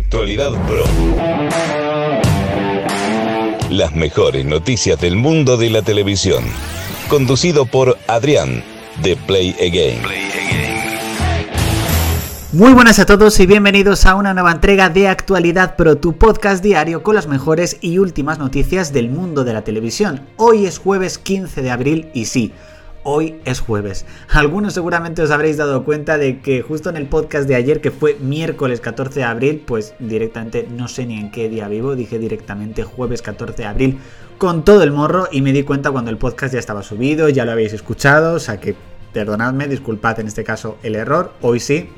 Actualidad Pro. Las mejores noticias del mundo de la televisión. Conducido por Adrián, de Play Again. Muy buenas a todos y bienvenidos a una nueva entrega de Actualidad Pro, tu podcast diario con las mejores y últimas noticias del mundo de la televisión. Hoy es jueves 15 de abril y sí, Hoy es jueves. Algunos seguramente os habréis dado cuenta de que justo en el podcast de ayer, que fue miércoles 14 de abril, pues directamente no sé ni en qué día vivo, dije directamente jueves 14 de abril con todo el morro y me di cuenta cuando el podcast ya estaba subido, ya lo habéis escuchado, o sea que perdonadme, disculpad en este caso el error, hoy sí,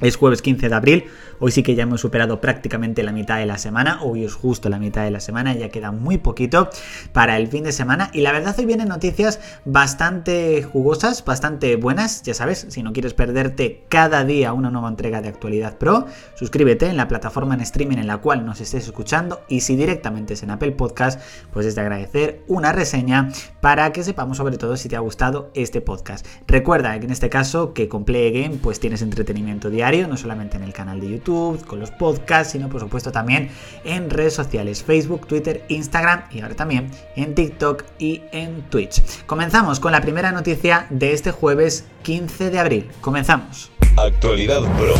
es jueves 15 de abril, hoy sí que ya hemos superado prácticamente la mitad de la semana, hoy es justo la mitad de la semana, ya queda muy poquito para el fin de semana. Y la verdad hoy vienen noticias bastante jugosas, bastante buenas, ya sabes, si no quieres perderte cada día una nueva entrega de Actualidad Pro, suscríbete en la plataforma en streaming en la cual nos estés escuchando. Y si directamente es en Apple Podcast, pues es de agradecer una reseña para que sepamos sobre todo si te ha gustado este podcast. Recuerda que en este caso que con Play Game pues tienes entretenimiento diario no solamente en el canal de YouTube, con los podcasts, sino por supuesto también en redes sociales, Facebook, Twitter, Instagram y ahora también en TikTok y en Twitch. Comenzamos con la primera noticia de este jueves 15 de abril. Comenzamos. Actualidad Pro.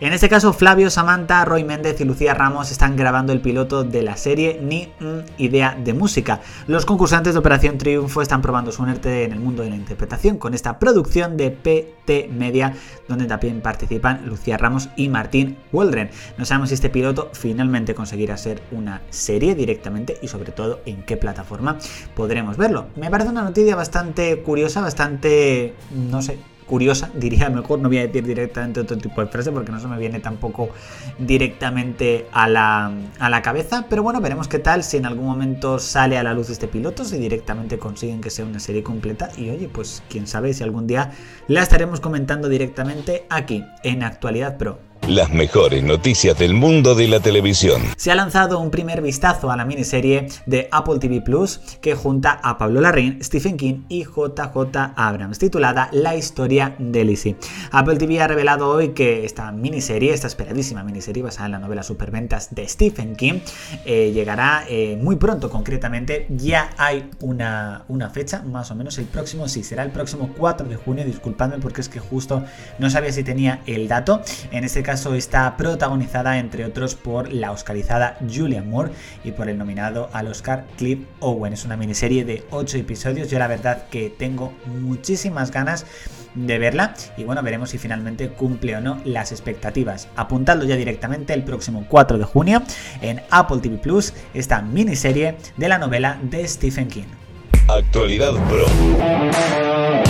En este caso, Flavio, Samantha, Roy Méndez y Lucía Ramos están grabando el piloto de la serie Ni Idea de Música. Los concursantes de Operación Triunfo están probando su suerte en el mundo de la interpretación con esta producción de PT Media, donde también participan Lucía Ramos y Martín Waldren. No sabemos si este piloto finalmente conseguirá ser una serie directamente y sobre todo en qué plataforma podremos verlo. Me parece una noticia bastante curiosa, bastante, no sé, curiosa, diría mejor, no voy a decir directamente otro tipo de frase porque no se me viene tampoco directamente a la, a la cabeza, pero bueno, veremos qué tal si en algún momento sale a la luz este piloto, si directamente consiguen que sea una serie completa y oye, pues quién sabe si algún día la estaremos comentando directamente aquí en Actualidad Pro. Las mejores noticias del mundo de la televisión. Se ha lanzado un primer vistazo a la miniserie de Apple TV Plus que junta a Pablo Larraín, Stephen King y JJ Abrams, titulada La historia de Lizzie. Apple TV ha revelado hoy que esta miniserie, esta esperadísima miniserie basada en la novela Superventas de Stephen King, eh, llegará eh, muy pronto, concretamente. Ya hay una, una fecha, más o menos el próximo, sí, será el próximo 4 de junio. Disculpadme porque es que justo no sabía si tenía el dato. En este caso está protagonizada entre otros por la oscarizada Julian Moore y por el nominado al Oscar Cliff Owen. Es una miniserie de 8 episodios. Yo la verdad que tengo muchísimas ganas de verla y bueno, veremos si finalmente cumple o no las expectativas. Apuntando ya directamente el próximo 4 de junio en Apple TV Plus esta miniserie de la novela de Stephen King. Actualidad Pro.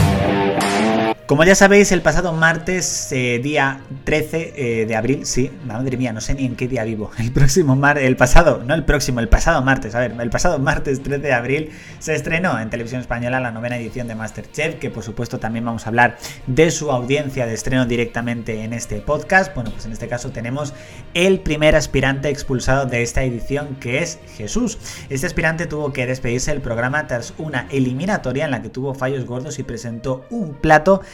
Como ya sabéis, el pasado martes, eh, día 13 eh, de abril, sí, madre mía, no sé ni en qué día vivo. El próximo martes, el pasado, no el próximo, el pasado martes, a ver, el pasado martes 13 de abril se estrenó en televisión española la novena edición de Masterchef, que por supuesto también vamos a hablar de su audiencia de estreno directamente en este podcast. Bueno, pues en este caso tenemos el primer aspirante expulsado de esta edición, que es Jesús. Este aspirante tuvo que despedirse del programa tras una eliminatoria en la que tuvo fallos gordos y presentó un plato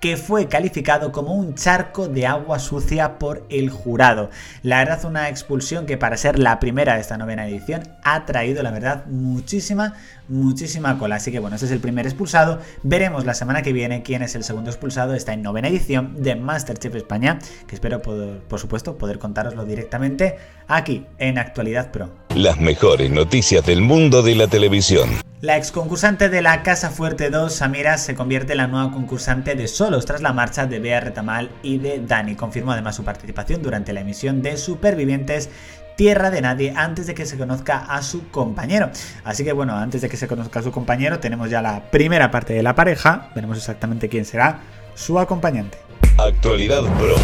que fue calificado como un charco de agua sucia por el jurado. La verdad, una expulsión que para ser la primera de esta novena edición ha traído, la verdad, muchísima, muchísima cola. Así que bueno, este es el primer expulsado. Veremos la semana que viene quién es el segundo expulsado. Está en novena edición de Masterchef España, que espero, por, por supuesto, poder contároslo directamente aquí en Actualidad Pro. Las mejores noticias del mundo de la televisión. La ex concursante de la Casa Fuerte 2, Samira, se convierte en la nueva concursante de Solos tras la marcha de Bea Retamal y de Dani. Confirmó además su participación durante la emisión de Supervivientes Tierra de Nadie antes de que se conozca a su compañero. Así que bueno, antes de que se conozca a su compañero, tenemos ya la primera parte de la pareja. Veremos exactamente quién será su acompañante. Actualidad Pro.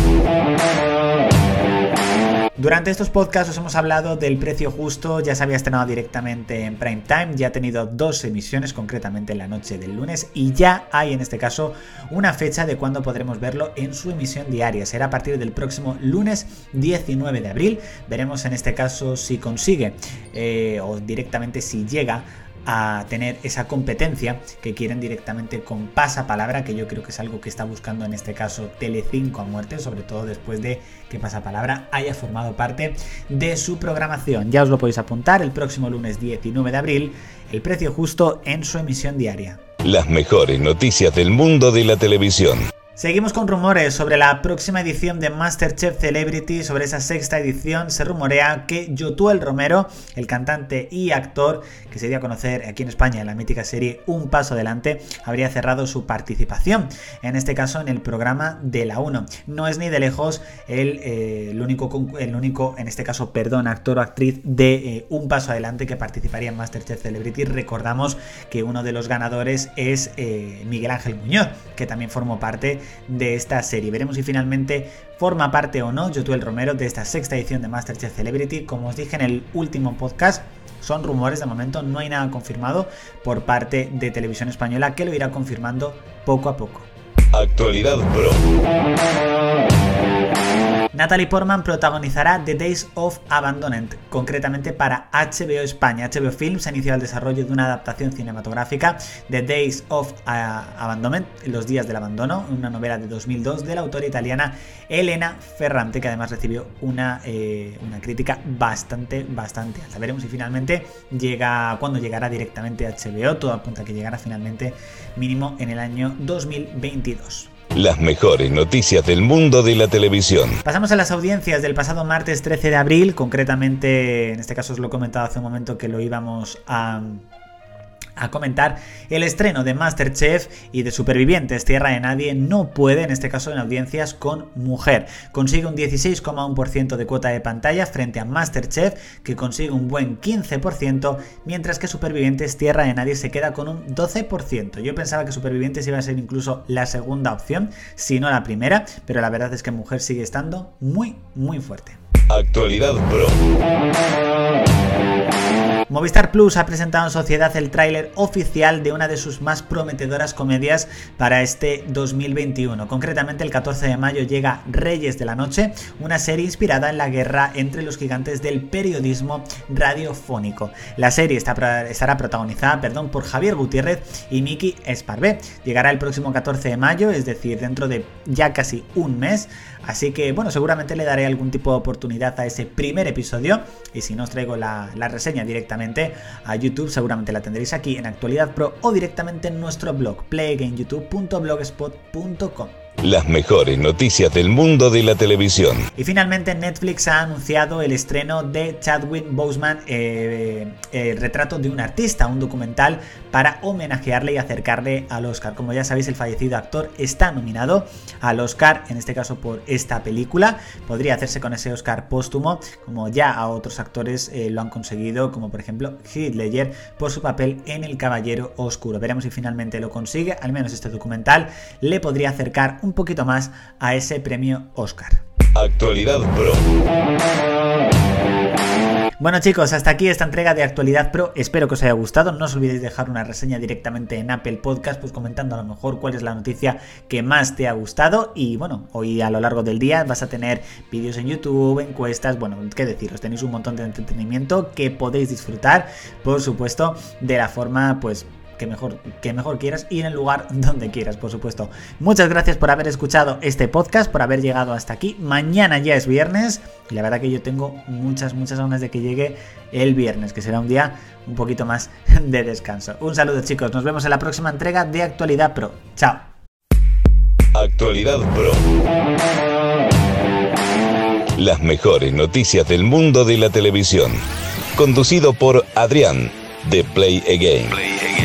Durante estos podcasts os hemos hablado del precio justo, ya se había estrenado directamente en prime time, ya ha tenido dos emisiones, concretamente en la noche del lunes, y ya hay en este caso una fecha de cuándo podremos verlo en su emisión diaria. Será a partir del próximo lunes 19 de abril. Veremos en este caso si consigue eh, o directamente si llega a tener esa competencia que quieren directamente con pasapalabra, que yo creo que es algo que está buscando en este caso Telecinco a muerte, sobre todo después de que pasapalabra haya formado parte de su programación. Ya os lo podéis apuntar el próximo lunes 19 de abril, el precio justo en su emisión diaria. Las mejores noticias del mundo de la televisión. Seguimos con rumores sobre la próxima edición de Masterchef Celebrity, sobre esa sexta edición. Se rumorea que Yotuel Romero, el cantante y actor que se dio a conocer aquí en España en la mítica serie Un Paso Adelante, habría cerrado su participación, en este caso en el programa de la 1. No es ni de lejos el, eh, único, el único, en este caso, perdón, actor o actriz de eh, Un Paso Adelante que participaría en Masterchef Celebrity. Recordamos que uno de los ganadores es eh, Miguel Ángel Muñoz, que también formó parte de esta serie. Veremos si finalmente forma parte o no Yotuel Romero de esta sexta edición de Masterchef Celebrity. Como os dije en el último podcast, son rumores de momento, no hay nada confirmado por parte de Televisión Española que lo irá confirmando poco a poco. Actualidad Pro. Natalie Portman protagonizará The Days of Abandonment, concretamente para HBO España. HBO Films ha iniciado el desarrollo de una adaptación cinematográfica, The Days of uh, Abandonment, Los días del abandono, una novela de 2002 de la autora italiana Elena Ferrante, que además recibió una, eh, una crítica bastante, bastante alta. Veremos si finalmente llega, cuando llegará directamente a HBO, todo apunta a que llegará finalmente mínimo en el año 2022. Las mejores noticias del mundo de la televisión. Pasamos a las audiencias del pasado martes 13 de abril, concretamente, en este caso os lo he comentado hace un momento que lo íbamos a a comentar el estreno de Masterchef y de Supervivientes Tierra de Nadie no puede, en este caso en audiencias con mujer. Consigue un 16,1% de cuota de pantalla frente a Masterchef que consigue un buen 15%, mientras que Supervivientes Tierra de Nadie se queda con un 12%. Yo pensaba que Supervivientes iba a ser incluso la segunda opción, si no la primera, pero la verdad es que mujer sigue estando muy, muy fuerte. Actualidad Pro. Movistar Plus ha presentado en sociedad el tráiler oficial de una de sus más prometedoras comedias para este 2021. Concretamente el 14 de mayo llega Reyes de la Noche, una serie inspirada en la guerra entre los gigantes del periodismo radiofónico. La serie está, estará protagonizada perdón, por Javier Gutiérrez y Miki Esparvé. Llegará el próximo 14 de mayo, es decir, dentro de ya casi un mes. Así que bueno, seguramente le daré algún tipo de oportunidad a ese primer episodio y si no os traigo la, reseña directamente a YouTube, seguramente la tendréis aquí en Actualidad Pro o directamente en nuestro blog playgameyoutube.blogspot.com las mejores noticias del mundo de la televisión. Y finalmente Netflix ha anunciado el estreno de Chadwick Boseman, eh, eh, el retrato de un artista, un documental para homenajearle y acercarle al Oscar. Como ya sabéis, el fallecido actor está nominado al Oscar, en este caso por esta película. Podría hacerse con ese Oscar póstumo, como ya a otros actores eh, lo han conseguido, como por ejemplo Heath Ledger por su papel en El Caballero Oscuro. Veremos si finalmente lo consigue, al menos este documental le podría acercar un poquito más a ese premio Oscar. Actualidad Pro. Bueno chicos, hasta aquí esta entrega de Actualidad Pro. Espero que os haya gustado. No os olvidéis dejar una reseña directamente en Apple Podcast, pues comentando a lo mejor cuál es la noticia que más te ha gustado. Y bueno, hoy a lo largo del día vas a tener vídeos en YouTube, encuestas, bueno, qué deciros, tenéis un montón de entretenimiento que podéis disfrutar, por supuesto, de la forma pues que mejor, que mejor quieras y en el lugar donde quieras, por supuesto. Muchas gracias por haber escuchado este podcast, por haber llegado hasta aquí. Mañana ya es viernes y la verdad que yo tengo muchas, muchas ganas de que llegue el viernes, que será un día un poquito más de descanso. Un saludo chicos, nos vemos en la próxima entrega de Actualidad Pro. Chao. Actualidad Pro. Las mejores noticias del mundo de la televisión. Conducido por Adrián de Play Again. Play Again.